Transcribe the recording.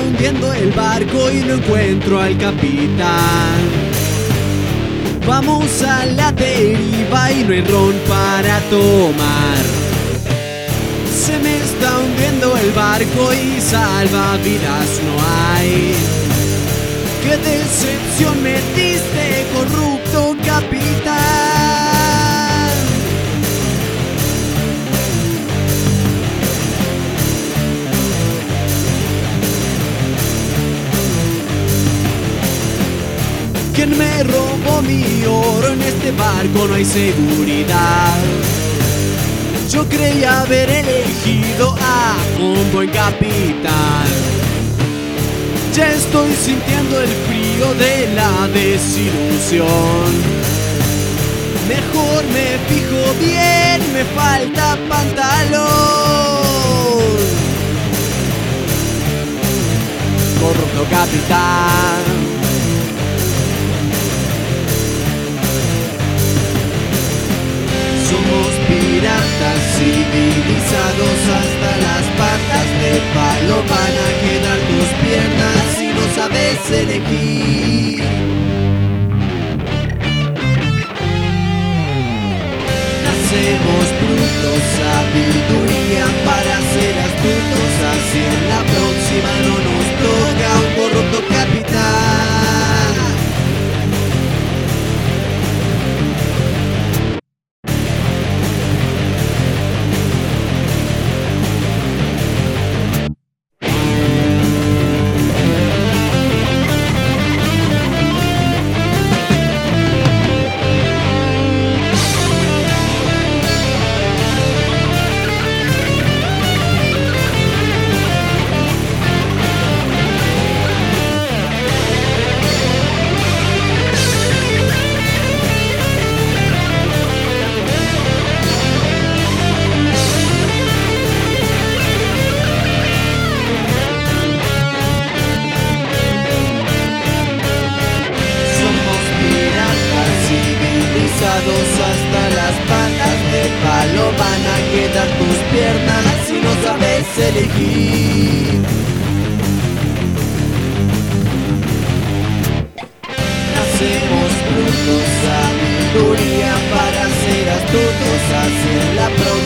hundiendo el barco y no encuentro al capitán. Vamos a la deriva y no hay ron para tomar. Se me está hundiendo el barco y salvavidas no hay. Qué decepción me ¿Quién me robó mi oro? En este barco no hay seguridad. Yo creía haber elegido a un buen capitán. Ya estoy sintiendo el frío de la desilusión. Mejor me fijo bien, me falta pantalón. Corrupto capitán. Somos piratas civilizados hasta las patas de palo. Van a quedar tus piernas si no sabes elegir. Nacemos brutos, sabiduría sabes elegir. Nacemos brutos, sabiduría para ser astutos. En la nos